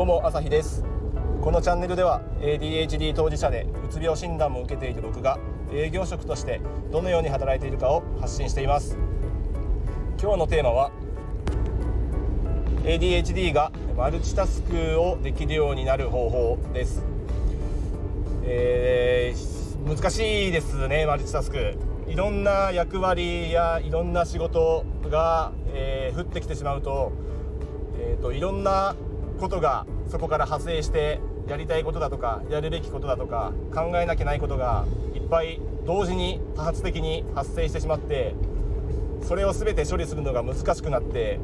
どうも朝日です。このチャンネルでは ADHD 当事者でうつ病診断も受けている僕が営業職としてどのように働いているかを発信しています。今日のテーマは ADHD がマルチタスクをできるようになる方法です、えー、難しいですねマルチタスク。いろんな役割やいろんな仕事が、えー、降ってきてしまうと,、えーと、いろんなことがそこから派生してやりたいことだとかやるべきことだとか考えなきゃないことがいっぱい同時に多発的に発生してしまってそれを全て処理するのが難しくなって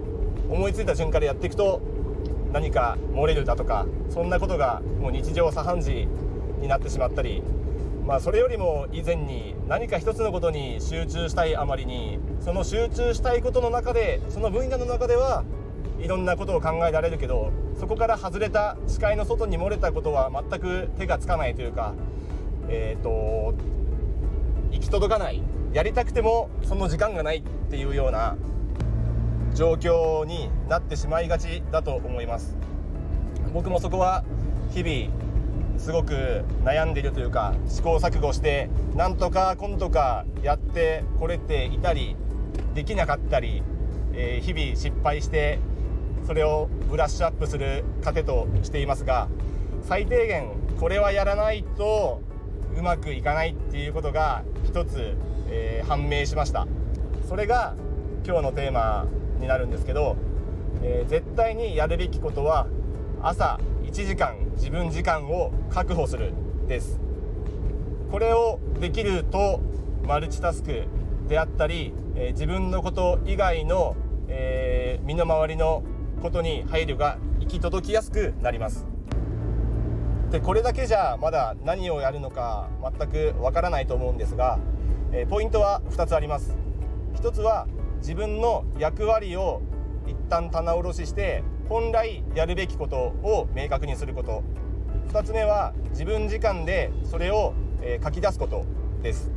思いついた瞬間からやっていくと何か漏れるだとかそんなことがもう日常茶飯事になってしまったりまあそれよりも以前に何か一つのことに集中したいあまりにその集中したいことの中でその分野の中ではいろんなことを考えられるけどそこから外れた視界の外に漏れたことは全く手がつかないというかえっ、ー、と行き届かない。やりたくてもその時間がないっていうような状況になってしまいがちだと思います。僕もそこは日々すごく悩んでいるというか試行錯誤してなんとか今度かやってこれていたりできなかったり、えー、日々失敗してそれをブラッシュアップする糧としていますが最低限これはやらないとうまくいかないっていうことが一つ、えー、判明しました。それが今日のテーマになるんですけど、えー、絶対にやるべきことは朝1時間自分時間を確保するです。これをできるとマルチタスクであったり、えー、自分のこと以外の、えー、身の回りのことに配慮が行き届きやすくなります。でこれだけじゃまだ何をやるのか全くわからないと思うんですが、えー、ポイントは2つあります。1つは自分の役割を一旦棚卸しして本来やるべきことを明確にすること。2つ目は自分時間でそれを、え書き出すことです。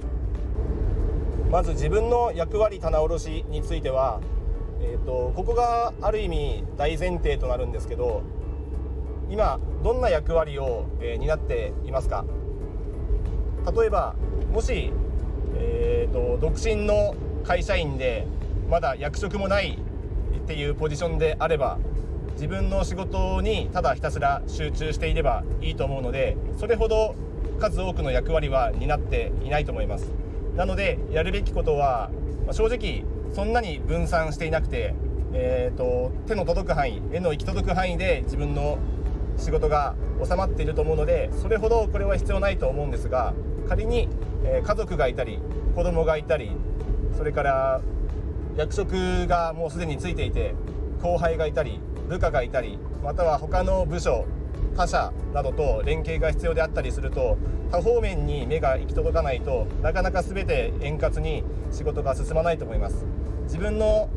まず自分の役割棚卸しについては、えーと、ここがある意味大前提となるんですけど今どんな役割を、えー、担っていますか？例えばもし、えーと独身の会社員でまだ役職もないっていうポジションであれば自分の仕事にただひたすら集中していればいいと思うのでそれほど数多くの役割は担っていないと思います。なのでやるべきことはま正直そんなに分散していなくて、えーと、手の届く範囲絵の行き届く範囲で自分の仕事が収まっていると思うのでそれほどこれは必要ないと思うんですが仮に、え、家族がいたり子供がいたりそれから役職がもうすでについていて後輩がいたり部下がいたりまたは他の部署他社などと連携が必要であったりすると多方面に目が行き届かないとなかなか全て円滑に仕事が進まないと思います。自分の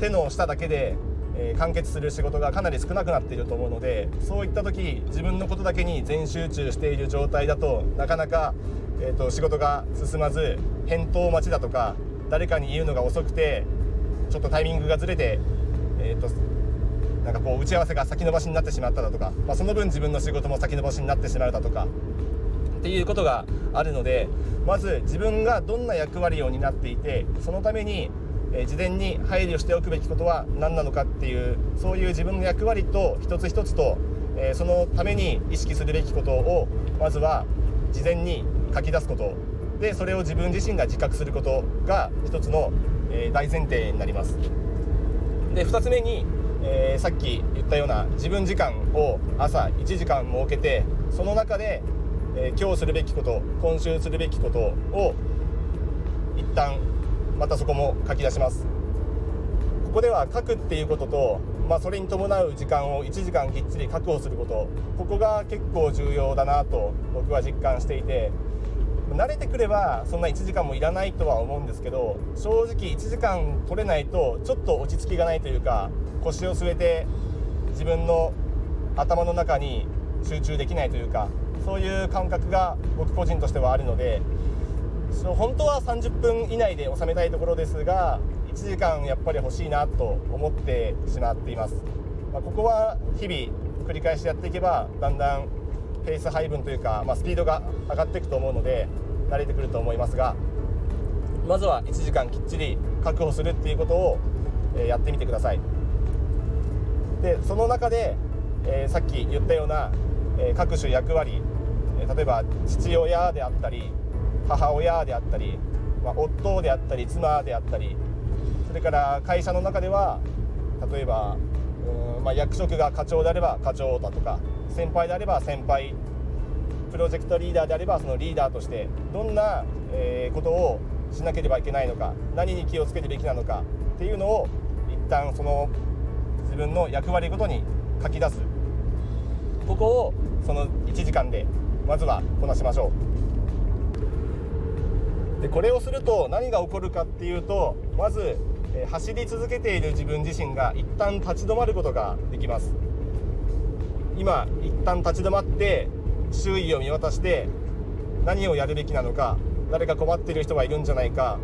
手の下だけで、えー、完結する仕事がかなり少なくなっていると思うのでそういった時自分のことだけに全集中している状態だとなかなか、えーと、仕事が進まず返答待ちだとか誰かに言うのが遅くてちょっとタイミングがずれて、えーと、なんかこう打ち合わせが先延ばしになってしまっただとか、まあ、その分自分の仕事も先延ばしになってしまうだとかっていうことがあるのでまず自分がどんな役割を担っていてそのために、え、事前に配慮しておくべきことは何なのかっていうそういう自分の役割と一つ一つと、え、そのために意識するべきことをまずは事前に書き出すこと。でそれを自分自身が自覚することが一つのえ、大前提になります。で2つ目に、えー、さっき言ったような自分時間を朝1時間設けてその中で、えー、今日するべきこと今週するべきことを一旦またそこも書き出します。ここでは書くっていうことと、まあ、それに伴う時間を1時間きっちり確保すること。ここが結構重要だなと僕は実感していて。慣れてくればそんな1時間もいらないとは思うんですけど正直1時間取れないとちょっと落ち着きがないというか腰を据えて自分の頭の中に集中できないというかそういう感覚が僕個人としてはあるので本当は30分以内で収めたいところですが1時間やっぱり欲しいなと思ってしまっています、まあ、ここは日々繰り返しやっていけばだんだんペース配分というか、まあ、スピードが上がっていくと思うので慣れてくると思いますがまずは1時間きっちり確保するっていうことを、やってみてください。でその中で、えー、さっき言ったような、えー、各種役割、えー、例えば父親であったり母親であったり、まあ、夫であったり妻であったりそれから会社の中では例えばうん、まあ、役職が課長であれば課長だとか先輩であれば先輩プロジェクトリーダーであればそのリーダーとしてどんな、え、ことをしなければいけないのか何に気をつけるべきなのかっていうのを一旦その自分の役割ごとに書き出す。ここをその1時間でまずはこなしましょう。でこれをすると何が起こるかっていうとまず走り続けている自分自身が一旦立ち止まることができます。今一旦立ち止まって周囲を見渡して何をやるべきなのか誰か困っている人がいるんじゃないか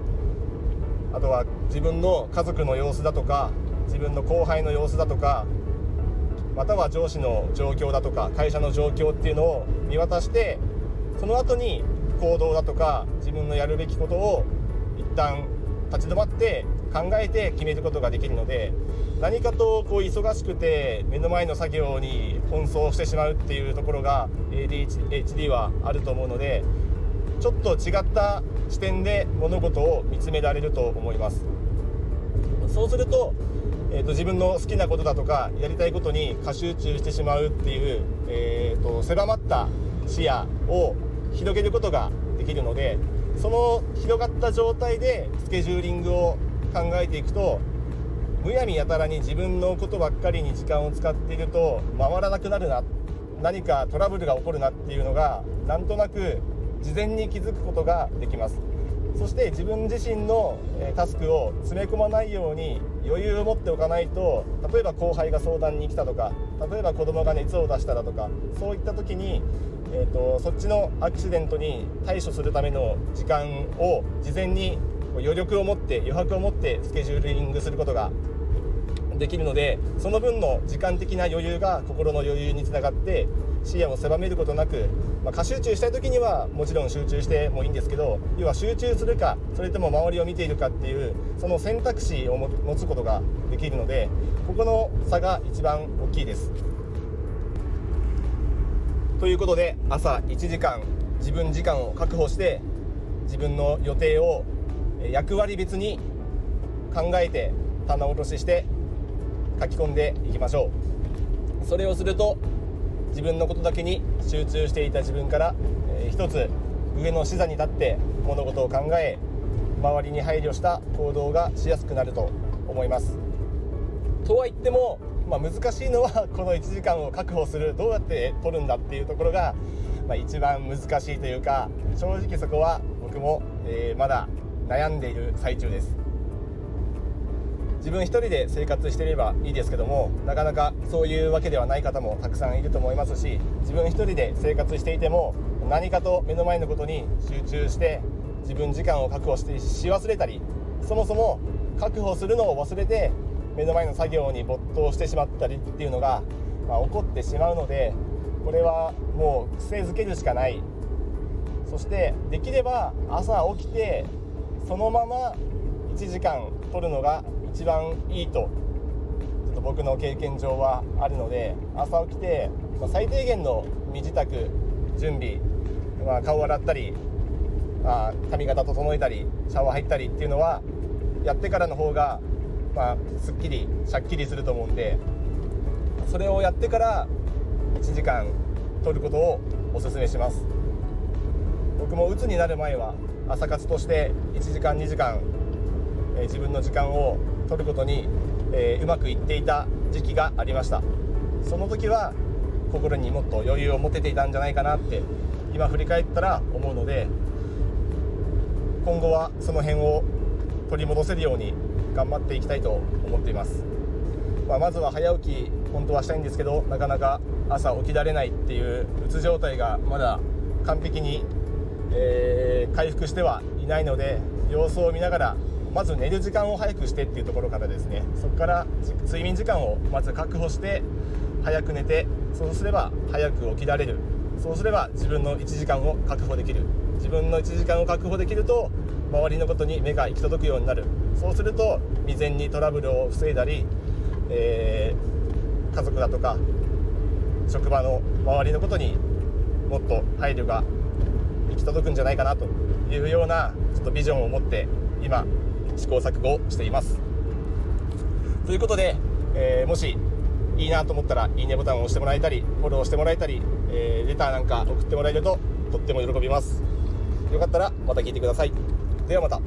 あとは自分の家族の様子だとか自分の後輩の様子だとかまたは上司の状況だとか会社の状況っていうのを見渡してその後に行動だとか自分のやるべきことを一旦立ち止まって考えて決めることができるので何かとこう忙しくて目の前の作業に奔走してしまうっていうところが ADHD はあると思うのでちょっと違った視点で物事を見つめられると思います。そうすると,、えーと、自分の好きなことだとかやりたいことに過集中してしまうっていう、えーと、狭まった視野を広げることができるのでその広がった状態でスケジューリングを考えていくとむやみやたらに自分のことばっかりに時間を使っていると回らなくなるな何かトラブルが起こるなっていうのがなんとなく事前に気づくことができます。そして自分自身のタスクを詰め込まないように余裕を持っておかないと例えば後輩が相談に来たとか例えば子供が熱を出しただとかそういった時に、えーと、そっちのアクシデントに対処するための時間を事前に余力を持って余白を持ってスケジューリングすることができるのでその分の時間的な余裕が心の余裕につながって視野を狭めることなく、まあ、過集中したい時にはもちろん集中してもいいんですけど要は集中するかそれとも周りを見ているかっていうその選択肢を持つことができるのでここの差が一番大きいです。ということで朝1時間自分時間を確保して自分の予定を役割別に考えて棚卸しして書き込んでいきましょうそれをすると自分のことだけに集中していた自分から、えー、一つ上の視座に立って物事を考え周りに配慮した行動がしやすくなると思います。とは言っても、まあ、難しいのはこの1時間を確保するどうやって取るんだっていうところが、まあ、一番難しいというか正直そこは僕も、えー、まだ悩んでいる最中です。自分一人で生活していればいいですけどもなかなかそういうわけではない方もたくさんいると思いますし自分一人で生活していても何かと目の前のことに集中して自分時間を確保してし忘れたりそもそも確保するのを忘れて目の前の作業に没頭してしまったりっていうのが、まあ、起こってしまうのでこれはもう癖づけるしかない。そしてできれば朝起きてそのまま1時間取るのが一番いいとちょっと僕の経験上はあるので朝起きて、まあ、最低限の身支度準備、まあ、顔洗ったり、まあ、髪型整えたりシャワー入ったりっていうのはやってからの方が、まあ、すっきりしゃっきりすると思うんでそれをやってから1時間取ることをおすすめします。僕も鬱になる前は朝活として1時間2時間、え、自分の時間を取ることに、えー、うまくいっていた時期がありました。その時は心にもっと余裕を持てていたんじゃないかなって今振り返ったら思うので今後はその辺を取り戻せるように頑張っていきたいと思っています、まあ、まずは早起き本当はしたいんですけどなかなか朝起きられないっていううつ状態がまだ完璧に、えー、回復してはいないので様子を見ながらまず寝る時間を早くしてっていうところからですね。そこから睡眠時間をまず確保して早く寝てそうすれば早く起きられる。そうすれば自分の1時間を確保できる。自分の1時間を確保できると周りのことに目が行き届くようになる。そうすると未然にトラブルを防いだり、えー、家族だとか職場の周りのことにもっと配慮が行き届くんじゃないかなというようなちょっとビジョンを持って今試行錯誤しています。ということで、えー、もしいいなと思ったらいいねボタンを押してもらえたりフォローしてもらえたり、えー、レターなんか送ってもらえるととっても喜びます。よかったらまた聞いてください。ではまた。